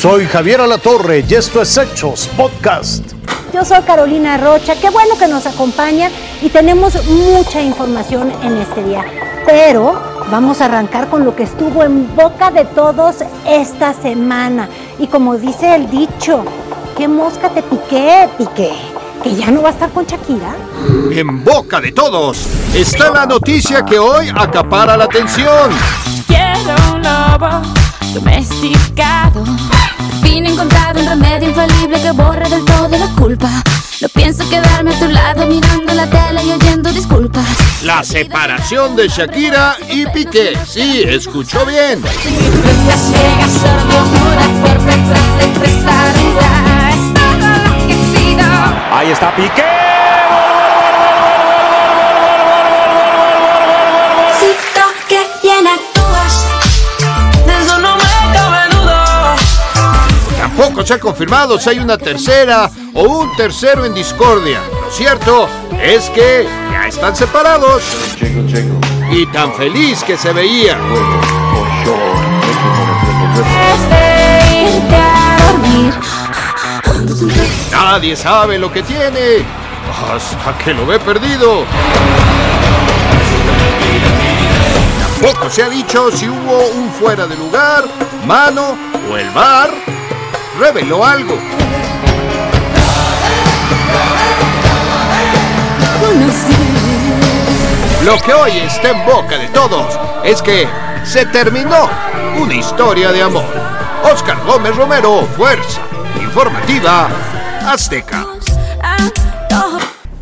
Soy Javier Alatorre y esto es Hechos Podcast. Yo soy Carolina Rocha, qué bueno que nos acompaña y tenemos mucha información en este día. Pero vamos a arrancar con lo que estuvo en boca de todos esta semana. Y como dice el dicho, ¿qué mosca te piqué, piqué? ¿Que ya no va a estar con Shakira? En boca de todos está la noticia que hoy acapara la atención. Quiero un lobo domesticado. Fin encontrado un remedio infalible que borra del todo la culpa. No pienso quedarme a tu lado mirando la tele y oyendo disculpas. La separación de Shakira y Piqué. Sí, escuchó bien. La ciega, sordo, se ha confirmado si hay una tercera o un tercero en discordia. Lo cierto es que ya están separados. Y tan feliz que se veía. Nadie sabe lo que tiene hasta que lo ve perdido. Tampoco se ha dicho si hubo un fuera de lugar, mano o el bar reveló algo. Lo que hoy está en boca de todos es que se terminó una historia de amor. Oscar Gómez Romero, Fuerza Informativa Azteca.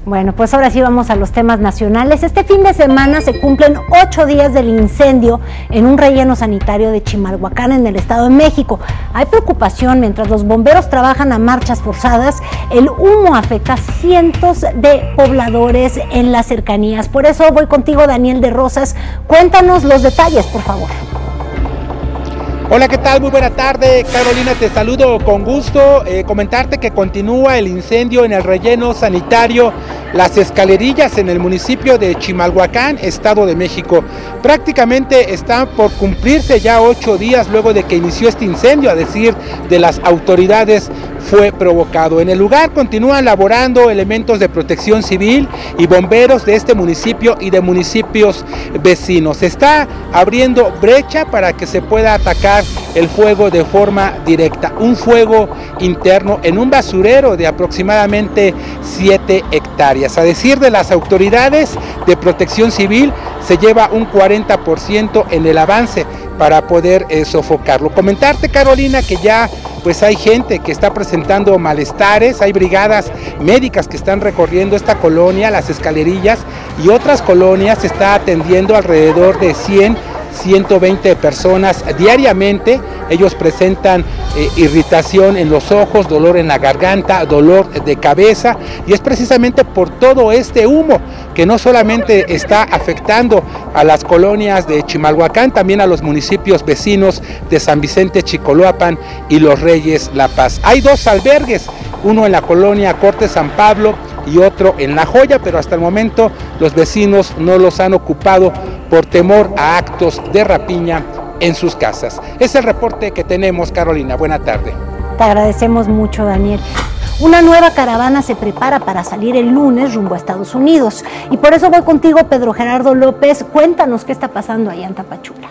Bueno, pues ahora sí vamos a los temas nacionales. Este fin de semana se cumplen ocho días del incendio en un relleno sanitario de Chimalhuacán en el Estado de México. Hay preocupación mientras los bomberos trabajan a marchas forzadas. El humo afecta a cientos de pobladores en las cercanías. Por eso voy contigo, Daniel de Rosas. Cuéntanos los detalles, por favor. Hola, ¿qué tal? Muy buena tarde, Carolina, te saludo con gusto. Eh, comentarte que continúa el incendio en el relleno sanitario Las Escalerillas en el municipio de Chimalhuacán, Estado de México. Prácticamente están por cumplirse ya ocho días luego de que inició este incendio, a decir de las autoridades fue provocado. En el lugar continúan laborando elementos de protección civil y bomberos de este municipio y de municipios vecinos. Se está abriendo brecha para que se pueda atacar el fuego de forma directa. Un fuego interno en un basurero de aproximadamente 7 hectáreas. A decir de las autoridades de protección civil, se lleva un 40% en el avance para poder eh, sofocarlo. Comentarte, Carolina, que ya pues hay gente que está presentando malestares, hay brigadas médicas que están recorriendo esta colonia, las escalerillas, y otras colonias está atendiendo alrededor de 100 120 personas diariamente. Ellos presentan eh, irritación en los ojos, dolor en la garganta, dolor de cabeza y es precisamente por todo este humo que no solamente está afectando a las colonias de Chimalhuacán, también a los municipios vecinos de San Vicente, Chicoloapan y Los Reyes La Paz. Hay dos albergues, uno en la colonia Corte San Pablo y otro en La Joya, pero hasta el momento los vecinos no los han ocupado por temor a actos de rapiña en sus casas. Es el reporte que tenemos, Carolina. Buena tarde. Te agradecemos mucho, Daniel. Una nueva caravana se prepara para salir el lunes rumbo a Estados Unidos. Y por eso voy contigo, Pedro Gerardo López. Cuéntanos qué está pasando allá en Tapachula.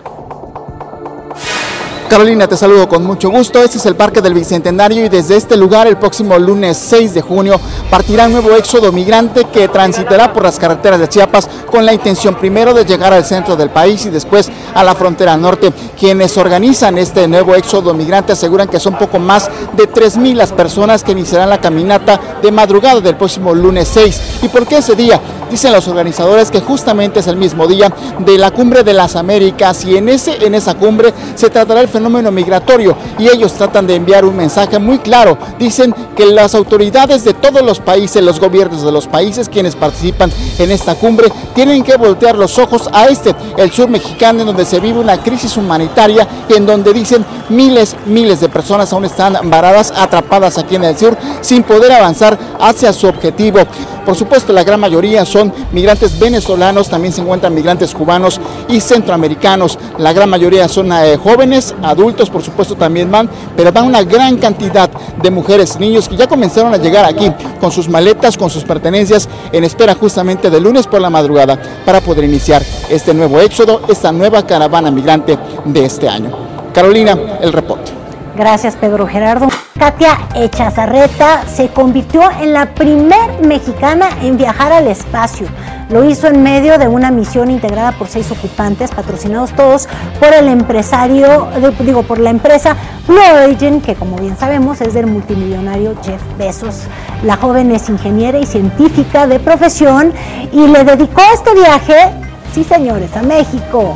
Carolina, te saludo con mucho gusto. Este es el Parque del Bicentenario y desde este lugar el próximo lunes 6 de junio partirá un nuevo éxodo migrante que transitará por las carreteras de Chiapas con la intención primero de llegar al centro del país y después a la frontera norte. Quienes organizan este nuevo éxodo migrante aseguran que son poco más de 3.000 las personas que iniciarán la caminata de madrugada del próximo lunes 6. ¿Y por qué ese día? Dicen los organizadores que justamente es el mismo día de la cumbre de las Américas y en, ese, en esa cumbre se tratará el fenómeno migratorio y ellos tratan de enviar un mensaje muy claro. Dicen que las autoridades de todos los países, los gobiernos de los países quienes participan en esta cumbre, tienen que voltear los ojos a este, el sur mexicano, en donde se vive una crisis humanitaria en donde dicen miles, miles de personas aún están varadas, atrapadas aquí en el sur, sin poder avanzar hacia su objetivo. Por supuesto, la gran mayoría son migrantes venezolanos, también se encuentran migrantes cubanos y centroamericanos. La gran mayoría son eh, jóvenes, adultos por supuesto también van, pero van una gran cantidad de mujeres, niños que ya comenzaron a llegar aquí con sus maletas, con sus pertenencias, en espera justamente de lunes por la madrugada para poder iniciar este nuevo éxodo, esta nueva caravana migrante de este año. Carolina, el reporte. Gracias, Pedro Gerardo. Katia Echazarreta se convirtió en la primer mexicana en viajar al espacio. Lo hizo en medio de una misión integrada por seis ocupantes, patrocinados todos por el empresario, digo, por la empresa Blue Origin, que como bien sabemos es del multimillonario Jeff Bezos. La joven es ingeniera y científica de profesión y le dedicó este viaje, sí señores, a México.